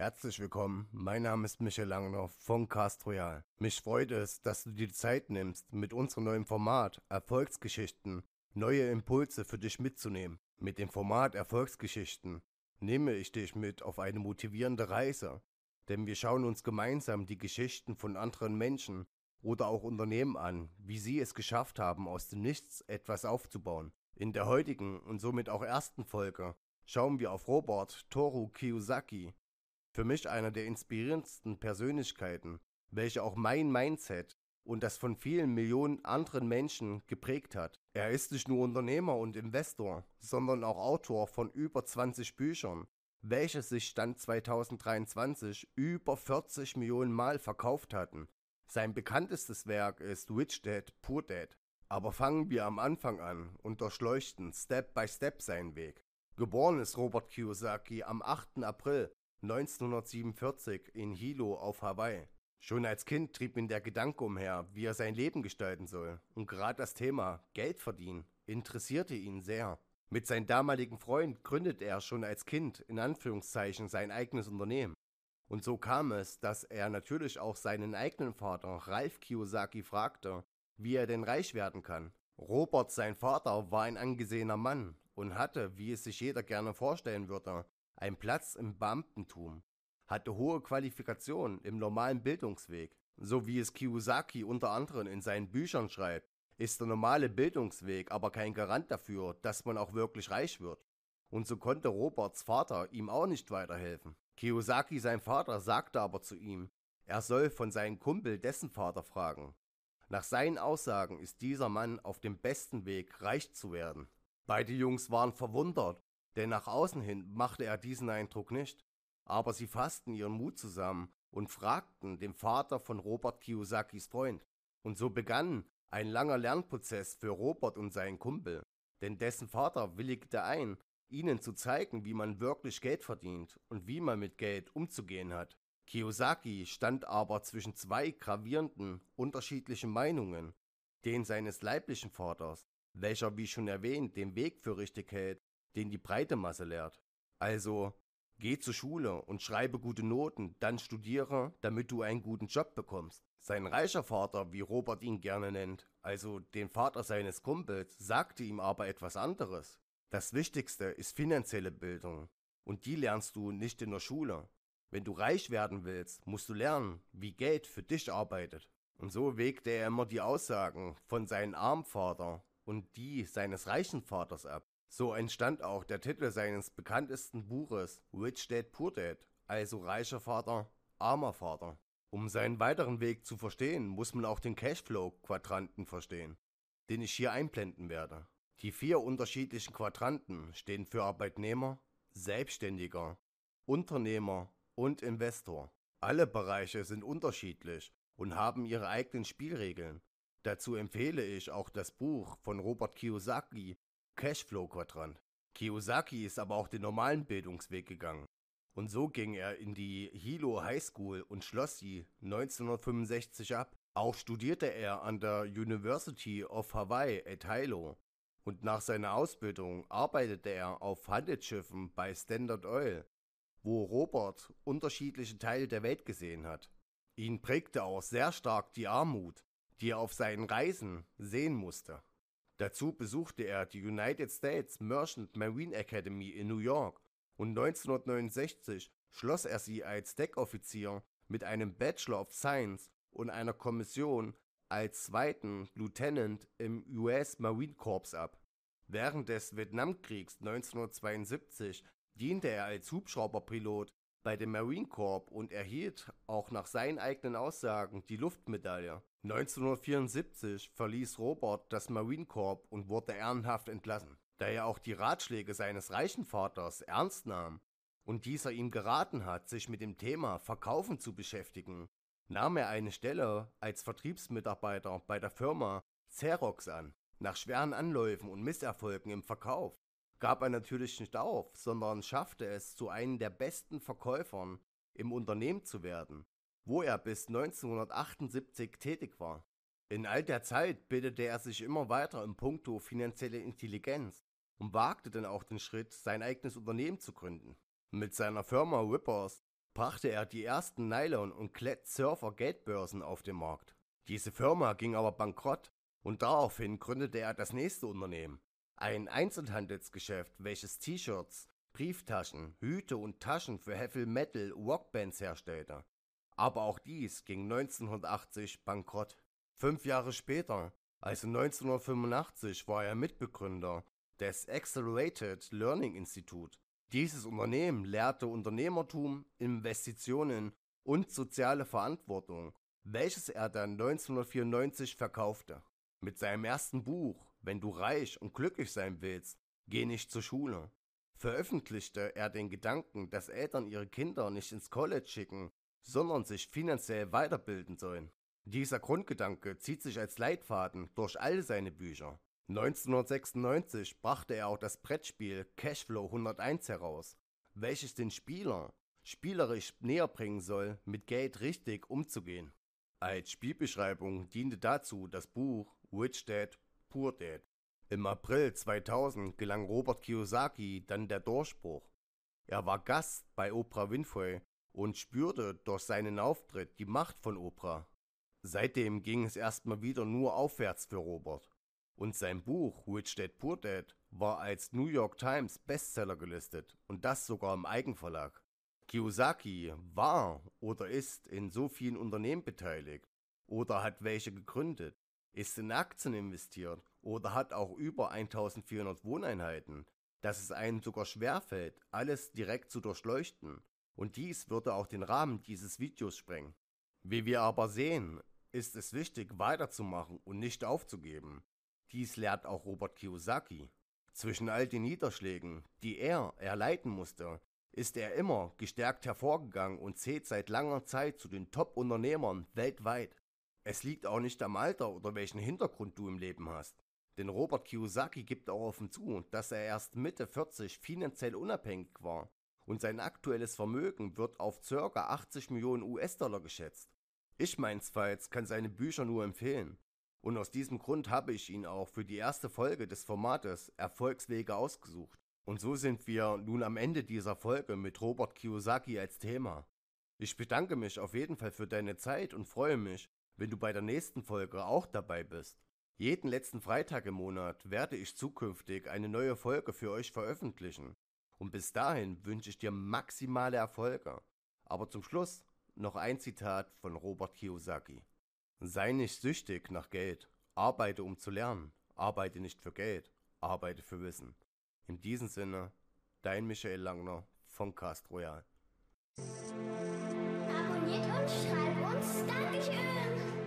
Herzlich willkommen, mein Name ist Michael Langner von Cast Royal. Mich freut es, dass du dir die Zeit nimmst, mit unserem neuen Format Erfolgsgeschichten neue Impulse für dich mitzunehmen. Mit dem Format Erfolgsgeschichten nehme ich dich mit auf eine motivierende Reise, denn wir schauen uns gemeinsam die Geschichten von anderen Menschen oder auch Unternehmen an, wie sie es geschafft haben, aus dem Nichts etwas aufzubauen. In der heutigen und somit auch ersten Folge schauen wir auf Robert Toru Kiyosaki, für mich einer der inspirierendsten Persönlichkeiten, welche auch mein Mindset und das von vielen Millionen anderen Menschen geprägt hat. Er ist nicht nur Unternehmer und Investor, sondern auch Autor von über 20 Büchern, welche sich Stand 2023 über 40 Millionen Mal verkauft hatten. Sein bekanntestes Werk ist Rich Dad Poor Dad. Aber fangen wir am Anfang an und durchleuchten Step by Step seinen Weg. Geboren ist Robert Kiyosaki am 8. April 1947 in Hilo auf Hawaii. Schon als Kind trieb ihn der Gedanke umher, wie er sein Leben gestalten soll, und gerade das Thema Geld verdienen interessierte ihn sehr. Mit seinem damaligen Freund gründete er schon als Kind in Anführungszeichen sein eigenes Unternehmen. Und so kam es, dass er natürlich auch seinen eigenen Vater Ralph Kiyosaki fragte, wie er denn reich werden kann. Robert, sein Vater, war ein angesehener Mann und hatte, wie es sich jeder gerne vorstellen würde, einen Platz im Beamtentum hatte hohe Qualifikationen im normalen Bildungsweg. So wie es Kiyosaki unter anderem in seinen Büchern schreibt, ist der normale Bildungsweg aber kein Garant dafür, dass man auch wirklich reich wird. Und so konnte Roberts Vater ihm auch nicht weiterhelfen. Kiyosaki, sein Vater, sagte aber zu ihm, er soll von seinem Kumpel dessen Vater fragen. Nach seinen Aussagen ist dieser Mann auf dem besten Weg, reich zu werden. Beide Jungs waren verwundert, denn nach außen hin machte er diesen Eindruck nicht. Aber sie fassten ihren Mut zusammen und fragten den Vater von Robert Kiyosakis Freund. Und so begann ein langer Lernprozess für Robert und seinen Kumpel, denn dessen Vater willigte ein, ihnen zu zeigen, wie man wirklich Geld verdient und wie man mit Geld umzugehen hat. Kiyosaki stand aber zwischen zwei gravierenden, unterschiedlichen Meinungen, den seines leiblichen Vaters, welcher wie schon erwähnt den Weg für richtig hält, den die breite Masse lehrt. Also Geh zur Schule und schreibe gute Noten, dann studiere, damit du einen guten Job bekommst. Sein reicher Vater, wie Robert ihn gerne nennt, also den Vater seines Kumpels, sagte ihm aber etwas anderes. Das Wichtigste ist finanzielle Bildung. Und die lernst du nicht in der Schule. Wenn du reich werden willst, musst du lernen, wie Geld für dich arbeitet. Und so wägte er immer die Aussagen von seinem armen Vater und die seines reichen Vaters ab. So entstand auch der Titel seines bekanntesten Buches Rich Dad Poor Dad, also reicher Vater, armer Vater. Um seinen weiteren Weg zu verstehen, muss man auch den Cashflow-Quadranten verstehen, den ich hier einblenden werde. Die vier unterschiedlichen Quadranten stehen für Arbeitnehmer, Selbstständiger, Unternehmer und Investor. Alle Bereiche sind unterschiedlich und haben ihre eigenen Spielregeln. Dazu empfehle ich auch das Buch von Robert Kiyosaki Cashflow-Quadrant. Kiyosaki ist aber auch den normalen Bildungsweg gegangen. Und so ging er in die Hilo High School und schloss sie 1965 ab. Auch studierte er an der University of Hawaii at Hilo. Und nach seiner Ausbildung arbeitete er auf Handelsschiffen bei Standard Oil, wo Robert unterschiedliche Teile der Welt gesehen hat. Ihn prägte auch sehr stark die Armut, die er auf seinen Reisen sehen musste. Dazu besuchte er die United States Merchant Marine Academy in New York und 1969 schloss er sie als Deckoffizier mit einem Bachelor of Science und einer Kommission als zweiten Lieutenant im US Marine Corps ab. Während des Vietnamkriegs 1972 diente er als Hubschrauberpilot bei dem Marine Corps und erhielt auch nach seinen eigenen Aussagen die Luftmedaille. 1974 verließ Robert das Marine Corps und wurde ehrenhaft entlassen. Da er auch die Ratschläge seines reichen Vaters ernst nahm und dieser ihm geraten hat, sich mit dem Thema Verkaufen zu beschäftigen, nahm er eine Stelle als Vertriebsmitarbeiter bei der Firma Xerox an. Nach schweren Anläufen und Misserfolgen im Verkauf gab er natürlich nicht auf, sondern schaffte es, zu einem der besten Verkäufern im Unternehmen zu werden wo er bis 1978 tätig war. In all der Zeit bildete er sich immer weiter im Punkto finanzielle Intelligenz und wagte dann auch den Schritt, sein eigenes Unternehmen zu gründen. Mit seiner Firma Rippers brachte er die ersten Nylon- und Klett-Surfer-Geldbörsen auf den Markt. Diese Firma ging aber bankrott und daraufhin gründete er das nächste Unternehmen. Ein Einzelhandelsgeschäft, welches T-Shirts, Brieftaschen, Hüte und Taschen für Heavy Metal Rockbands herstellte. Aber auch dies ging 1980 bankrott. Fünf Jahre später, also 1985, war er Mitbegründer des Accelerated Learning Institute. Dieses Unternehmen lehrte Unternehmertum, Investitionen und soziale Verantwortung, welches er dann 1994 verkaufte. Mit seinem ersten Buch Wenn du reich und glücklich sein willst, geh nicht zur Schule, veröffentlichte er den Gedanken, dass Eltern ihre Kinder nicht ins College schicken, sondern sich finanziell weiterbilden sollen. Dieser Grundgedanke zieht sich als Leitfaden durch all seine Bücher. 1996 brachte er auch das Brettspiel Cashflow 101 heraus, welches den Spieler spielerisch näher bringen soll, mit Geld richtig umzugehen. Als Spielbeschreibung diente dazu das Buch Rich Dad, Poor Dad. Im April 2000 gelang Robert Kiyosaki dann der Durchbruch. Er war Gast bei Oprah Winfrey und spürte durch seinen Auftritt die Macht von Oprah. Seitdem ging es erstmal wieder nur aufwärts für Robert. Und sein Buch Rich Dad Poor Dad war als New York Times Bestseller gelistet und das sogar im Eigenverlag. Kiyosaki war oder ist in so vielen Unternehmen beteiligt oder hat welche gegründet, ist in Aktien investiert oder hat auch über 1400 Wohneinheiten, dass es einem sogar schwerfällt, alles direkt zu durchleuchten. Und dies würde auch den Rahmen dieses Videos sprengen. Wie wir aber sehen, ist es wichtig weiterzumachen und nicht aufzugeben. Dies lehrt auch Robert Kiyosaki. Zwischen all den Niederschlägen, die er erleiden musste, ist er immer gestärkt hervorgegangen und zählt seit langer Zeit zu den Top-Unternehmern weltweit. Es liegt auch nicht am Alter oder welchen Hintergrund du im Leben hast. Denn Robert Kiyosaki gibt auch offen zu, dass er erst Mitte 40 finanziell unabhängig war und sein aktuelles Vermögen wird auf ca. 80 Millionen US-Dollar geschätzt. Ich meinsfalls kann seine Bücher nur empfehlen. Und aus diesem Grund habe ich ihn auch für die erste Folge des Formates Erfolgswege ausgesucht. Und so sind wir nun am Ende dieser Folge mit Robert Kiyosaki als Thema. Ich bedanke mich auf jeden Fall für deine Zeit und freue mich, wenn du bei der nächsten Folge auch dabei bist. Jeden letzten Freitag im Monat werde ich zukünftig eine neue Folge für euch veröffentlichen. Und bis dahin wünsche ich dir maximale Erfolge. Aber zum Schluss noch ein Zitat von Robert Kiyosaki. Sei nicht süchtig nach Geld. Arbeite, um zu lernen. Arbeite nicht für Geld. Arbeite für Wissen. In diesem Sinne, dein Michael Langner von Cast Royal abonniert und schreibt uns Dankeschön. Äh,